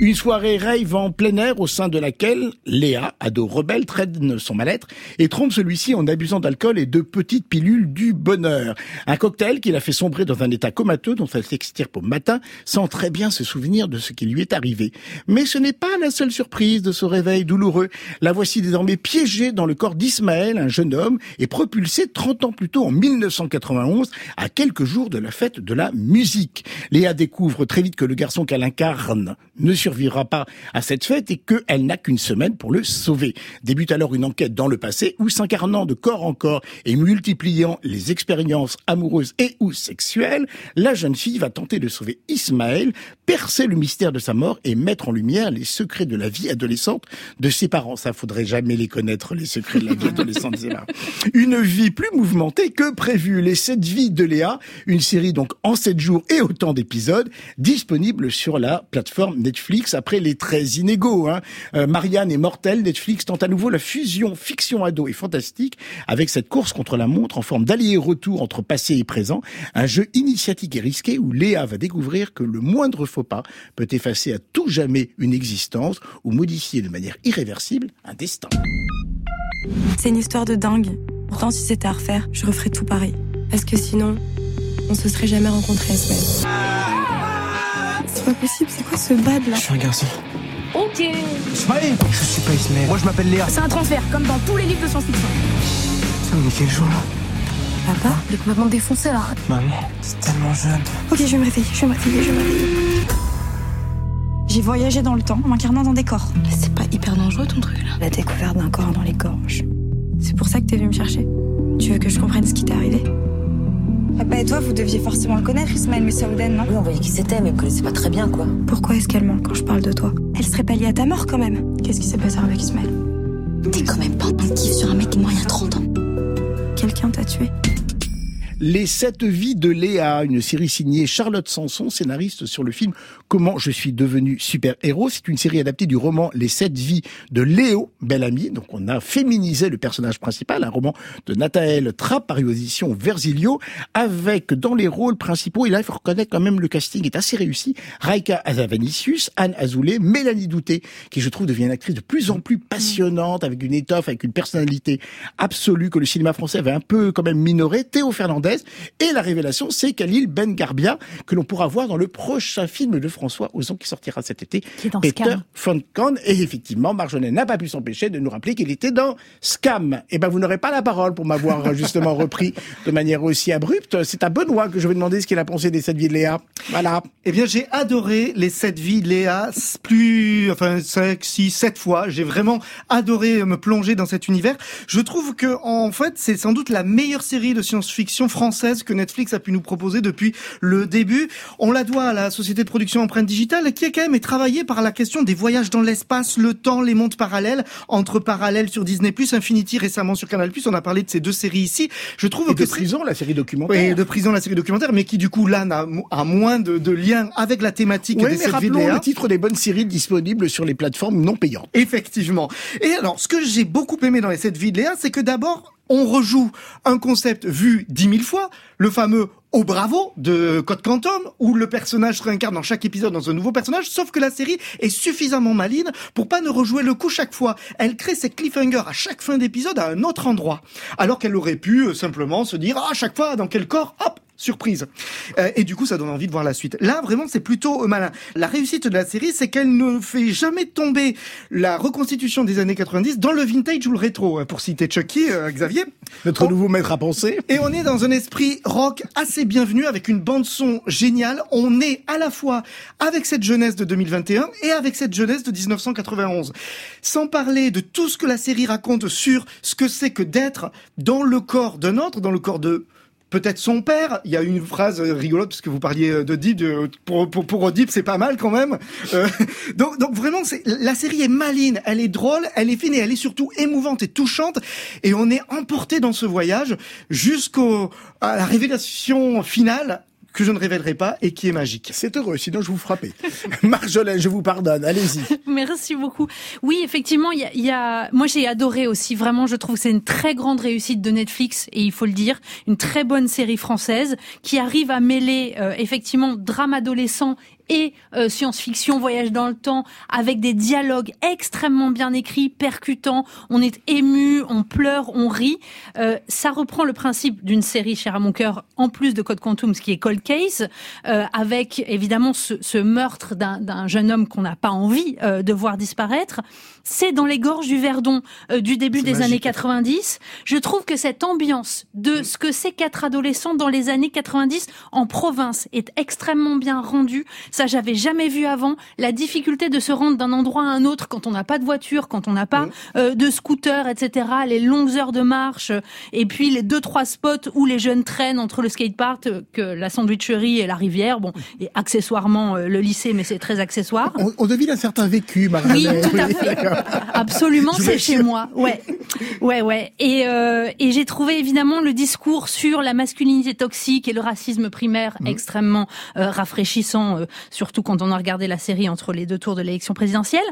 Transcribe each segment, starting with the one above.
Une soirée rave en plein air au sein de laquelle Léa, ado rebelle, traîne son mal-être et trompe celui-ci en abusant d'alcool et de petites pilules du bonheur. Un cocktail qui l'a fait sombrer dans un état comateux dont elle s'extirpe au matin sans très bien se souvenir de ce qui lui est arrivé. Mais ce n'est pas la seule surprise de ce réveil douloureux. La voici désormais piégée dans le corps d'Ismaël, un jeune homme, et propulsée 30 ans plus tôt en 1991 à quelques jours de la fête de la musique. Léa découvre très vite que le garçon qu'elle incarne ne survivra pas à cette fête et qu'elle n'a qu'une semaine pour le sauver. Débute alors une enquête dans le passé où s'incarnant de corps en corps et multipliant les expériences amoureuses et ou sexuelles, la jeune fille va tenter de sauver Ismaël, percer le mystère de sa mort et mettre en lumière les secrets de la vie adolescente de ses parents. Ça faudrait jamais les connaître, les secrets de la vie adolescente. Une vie plus mouvementée que prévu. Les sept vies de Léa, une série donc en sept jours et autant d'épisodes, disponible sur la plateforme Netflix après les très inégaux. Hein. Euh, Marianne et Mortel, Netflix tente à nouveau la fusion fiction ado et fantastique avec cette course contre la montre en forme d'allié-retour entre passé et présent, un jeu initiatique et risqué où Léa va découvrir que le moindre faux pas peut effacer à tout jamais une existence ou modifier de manière irréversible un destin. C'est une histoire de dingue. Pourtant, si c'était à refaire, je referais tout pareil. Parce que sinon, on se serait jamais rencontrés, C'est pas possible, c'est quoi ce bad là Je suis un garçon. Ok. Ismaël Je suis pas Ismaël. Moi je m'appelle Léa. C'est un transfert, comme dans tous les livres de science-fiction. Ça quel jour là Papa Il est complètement défoncé là. Maman, c'est tellement jeune. Ok, je vais me réveiller, je vais me réveiller, je vais me réveiller. J'ai voyagé dans le temps en m'incarnant dans des corps. C'est pas hyper dangereux ton truc là La découverte d'un corps dans les gorges. C'est pour ça que t'es venu me chercher Tu veux que je comprenne ce qui t'est arrivé Papa et toi, vous deviez forcément le connaître, Ismaël Moussaouden, non? Oui, on voyait qui c'était, mais on connaissait pas très bien, quoi. Pourquoi est-ce qu'elle ment quand je parle de toi? Elle serait pas liée à ta mort quand même. Qu'est-ce qui s'est passé avec Ismaël? T'es quand même pas un kiff sur un mec qui est mort il y a 30 ans. Quelqu'un t'a tué? Les sept vies de Léa, une série signée Charlotte Sanson, scénariste sur le film Comment je suis devenu super-héros. C'est une série adaptée du roman Les sept vies de Léo Bellamy. Donc on a féminisé le personnage principal, un roman de Nathalie Trapp, paru aux Versilio, avec dans les rôles principaux, et là il faut reconnaître quand même le casting est assez réussi, Raika Azavanicius, Anne Azoulay, Mélanie Douté, qui je trouve devient une actrice de plus en plus passionnante, avec une étoffe, avec une personnalité absolue que le cinéma français avait un peu quand même minoré, Théo Fernandez, et la révélation c'est Khalil Ben Garbia, que l'on pourra voir dans le prochain film de François Ozon qui sortira cet été. Qui est dans Peter Scam. Et effectivement, Marjolaine n'a pas pu s'empêcher de nous rappeler qu'il était dans Scam. Eh ben, vous n'aurez pas la parole pour m'avoir euh, justement repris de manière aussi abrupte. C'est à Benoît que je vais demander ce qu'il a pensé des sept vies de Léa. Voilà. Eh bien, j'ai adoré les sept vies de Léa, plus, enfin, cinq, six, sept fois. J'ai vraiment adoré me plonger dans cet univers. Je trouve que, en fait, c'est sans doute la meilleure série de science-fiction française que Netflix a pu nous proposer depuis le début. On la doit à la société de production Empreinte Digitale, qui a quand même travaillé par la question des voyages dans l'espace, le temps, les mondes parallèles, entre parallèles sur Disney+, Infinity récemment sur Canal+. On a parlé de ces deux séries ici. Je trouve Et que de prison, la série documentaire. oui, de prison, la série documentaire, mais qui du coup là n'a a moins de, de lien avec la thématique Oui, des mais rappelons Léa. le titre des bonnes séries disponibles sur les plateformes non payantes. Effectivement. Et alors, ce que j'ai beaucoup aimé dans les sept vies de Léa, c'est que d'abord, on rejoue un concept vu dix mille fois, le fameux au bravo de Code Quantum, où le personnage se réincarne dans chaque épisode dans un nouveau personnage, sauf que la série est suffisamment maline pour pas ne rejouer le coup chaque fois. Elle crée ses cliffhangers à chaque fin d'épisode à un autre endroit. Alors qu'elle aurait pu euh, simplement se dire, ah, à chaque fois, dans quel corps, hop, surprise. Euh, et du coup, ça donne envie de voir la suite. Là, vraiment, c'est plutôt euh, malin. La réussite de la série, c'est qu'elle ne fait jamais tomber la reconstitution des années 90 dans le vintage ou le rétro, hein, pour citer Chucky, euh, Xavier. Notre nouveau maître à penser. Et on est dans un esprit rock assez bienvenu avec une bande son géniale. On est à la fois avec cette jeunesse de 2021 et avec cette jeunesse de 1991. Sans parler de tout ce que la série raconte sur ce que c'est que d'être dans le corps d'un autre, dans le corps de peut-être son père. Il y a une phrase euh, rigolote parce que vous parliez euh, de Deep. de- pour pour pour c'est pas mal quand même. Euh, donc donc vraiment, la série est maline, elle est drôle, elle est fine et elle est surtout émouvante et touchante. Et on est emporté dans ce voyage jusqu'au à la révélation finale que je ne révélerai pas et qui est magique. C'est heureux, sinon je vous frappais. Marjolaine, je vous pardonne. Allez-y. Merci beaucoup. Oui, effectivement, il y a, il y a- moi j'ai adoré aussi. Vraiment, je trouve que c'est une très grande réussite de Netflix et il faut le dire, une très bonne série française qui arrive à mêler euh, effectivement drame adolescent et euh, science-fiction, voyage dans le temps, avec des dialogues extrêmement bien écrits, percutants. On est ému, on pleure, on rit. Euh, ça reprend le principe d'une série chère à mon cœur, en plus de Code Quantum, ce qui est Cold Case, euh, avec évidemment ce, ce meurtre d'un jeune homme qu'on n'a pas envie euh, de voir disparaître. C'est dans les gorges du Verdon euh, du début des années 90. Je trouve que cette ambiance de ce que c'est qu'être adolescent dans les années 90 en province est extrêmement bien rendue. Ça, j'avais jamais vu avant. La difficulté de se rendre d'un endroit à un autre quand on n'a pas de voiture, quand on n'a pas euh, de scooter, etc. Les longues heures de marche, et puis les deux trois spots où les jeunes traînent entre le skatepark, euh, que la sandwicherie et la rivière. Bon, et accessoirement euh, le lycée, mais c'est très accessoire. On, on devine un certain vécu, Oui, Marie-Hélène. tout à fait. Absolument, c'est chez moi. Ouais, ouais, ouais. Et, euh, et j'ai trouvé évidemment le discours sur la masculinité toxique et le racisme primaire Mmh. extrêmement euh, rafraîchissant, euh, surtout quand on a regardé la série entre les deux tours de l'élection présidentielle.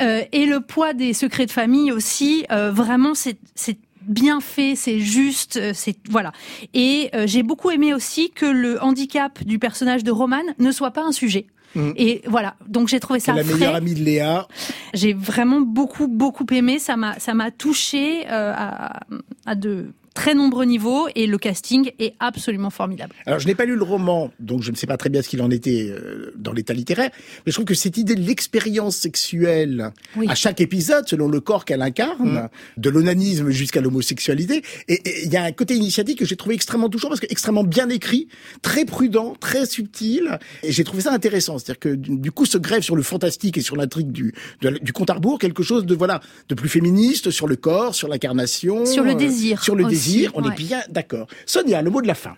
Euh, et le poids des secrets de famille aussi. euh, vraiment, c'est c'est bien fait, c'est juste, euh, c'est voilà. Et euh, j'ai beaucoup aimé aussi que le handicap du personnage de Roman ne soit pas un sujet. Mhm. Et voilà, donc j'ai trouvé ça la frais. meilleure amie de Léa. J'ai vraiment beaucoup beaucoup aimé. Ça m'a ça m'a touché euh, à, à de très nombreux niveaux et le casting est absolument formidable. Alors, je n'ai pas lu le roman, donc je ne sais pas très bien ce qu'il en était euh, dans l'état littéraire, mais je trouve que cette idée de l'expérience sexuelle Oui. à chaque épisode, selon le corps qu'elle incarne, de l'onanisme jusqu'à l'homosexualité, et il y a un côté initiatique que j'ai trouvé extrêmement touchant parce que extrêmement bien écrit, très prudent, très subtil, et j'ai trouvé ça intéressant. C'est-à-dire que du coup se grève sur le fantastique et sur l'intrigue du de du compte à rebours quelque chose de voilà de plus féministe sur le corps, sur l'incarnation, Sur le euh, désir sur le aussi, désir. On ouais. est bien d'accord. Sonia, le mot de la fin.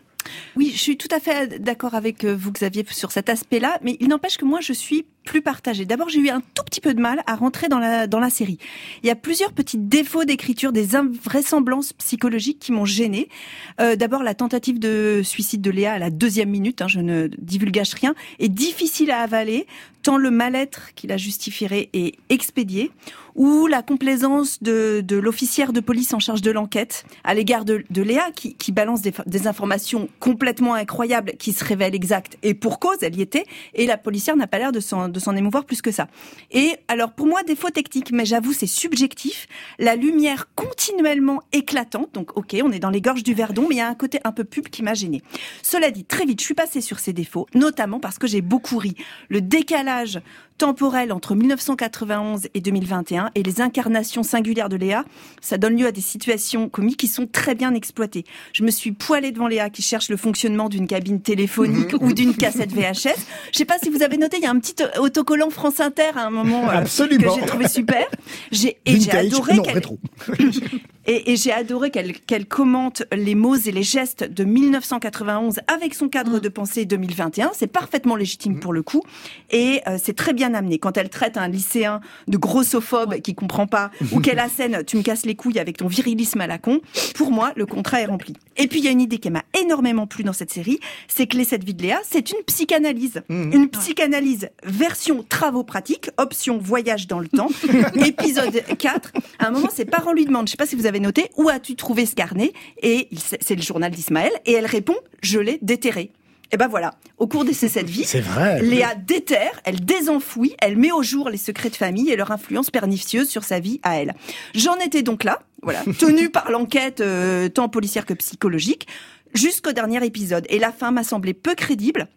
Oui, je suis tout à fait d'accord avec euh, vous, Xavier, sur cet aspect-là, mais il n'empêche que moi, je suis plus partagée. D'abord, j'ai eu un tout petit peu de mal à rentrer dans la, dans la série. Il y a plusieurs petits défauts d'écriture, des invraisemblances psychologiques qui m'ont gênée. Euh, D'abord, la tentative de suicide de Léa à la deuxième minute, hein, je ne divulgage rien, est difficile à avaler, tant le mal-être qui la justifierait est expédié, ou la complaisance de, de l'officière de police en charge de l'enquête à l'égard de, de Léa, qui, qui balance des, des informations complètement incroyables qui se révèlent exactes, et pour cause, elle y était, et la policière n'a pas l'air de s'en de s'en émouvoir plus que ça. Et alors, pour moi, défaut technique, mais j'avoue, c'est subjectif, la lumière continuellement éclatante, donc ok, on est dans les gorges du Verdon, mais il y a un côté un peu pub qui m'a gêné. Cela dit, très vite, je suis passée sur ces défauts, notamment parce que j'ai beaucoup ri. Le décalage temporel entre 1991 et 2021 et les incarnations singulières de Léa, ça donne lieu à des situations comiques qui sont très bien exploitées. Je me suis poilée devant Léa qui cherche le fonctionnement d'une cabine téléphonique ou d'une cassette VHS. Je sais pas si vous avez noté, il y a un petit autocollant France Inter à un moment euh, que j'ai trouvé super. J'ai et j'ai adoré non. et, et j'ai adoré qu'elle commente les mots et les gestes de 1991 avec son cadre de pensée 2021. C'est parfaitement légitime pour le coup. Et euh, c'est très bien amené. Quand elle traite un lycéen de grossophobe qui comprend pas, ou qu'elle assène « tu me casses les couilles avec ton virilisme à la con », pour moi, le contrat est rempli. Et puis, il y a une idée qui m'a énormément plu dans cette série, c'est que Les Sept Vies de Léa, c'est une psychanalyse. Une psychanalyse version travaux pratiques, option voyage dans le temps. Épisode 4, à un moment, ses parents lui demandent, je sais pas si vous avez noté, où as-tu trouvé ce carnet Et c'est le journal d'Ismaël, et elle répond, je l'ai déterré. Et ben voilà, au cours de ces sept vies, C'est vrai. Léa déterre, elle désenfouit, elle met au jour les secrets de famille et leur influence pernicieuse sur sa vie à elle. J'en étais donc là, voilà, tenue par l'enquête euh, tant policière que psychologique, jusqu'au dernier épisode. Et la fin m'a semblé peu crédible.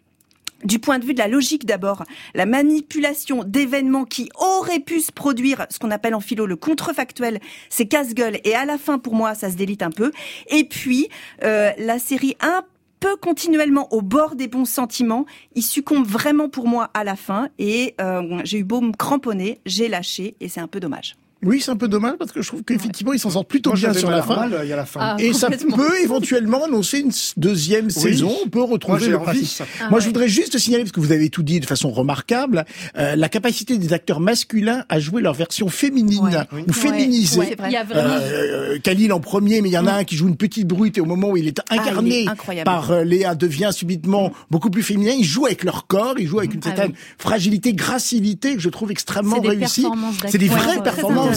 Du point de vue de la logique d'abord, la manipulation d'événements qui auraient pu se produire, ce qu'on appelle en philo le contrefactuel, c'est casse-gueule et à la fin pour moi ça se délite un peu. Et puis euh, la série un peu continuellement au bord des bons sentiments, il succombe vraiment pour moi à la fin et euh, j'ai eu beau me cramponner, j'ai lâché et c'est un peu dommage. Oui, c'est un peu dommage parce que je trouve qu'effectivement, ils s'en sortent plutôt Moi, bien sur la à fin. mal, il y a la fin. Ah, Et ça peut éventuellement annoncer une deuxième saison. On peut Moi, retrouver j'ai le envie. principe. Ah Moi, ouais. je voudrais juste signaler, parce que vous avez tout dit de façon remarquable, euh, la capacité des acteurs masculins à jouer leur version féminine Ouais. ou féminisée. Ouais, Il y a vraiment Euh, Khalil en premier, mais il y en a un qui joue une petite brute et au moment où il est Ah, il incarné est par euh, Léa devient subitement beaucoup plus féminin. Il joue avec leur corps, il joue avec une Ah certaine oui. fragilité, gracilité que je trouve extrêmement réussie. C'est des vraies performances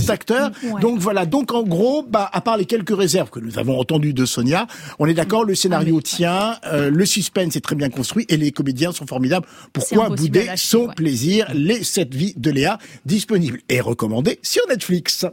Ouais. Donc voilà. Donc en gros, bah, à part les quelques réserves que nous avons entendues de Sonia, on est d'accord, le scénario tient, euh, le suspense est très bien construit et les comédiens sont formidables. Pourquoi bouder lâcher, son ouais. plaisir? Les sept vies de Léa disponibles et recommandées sur Netflix.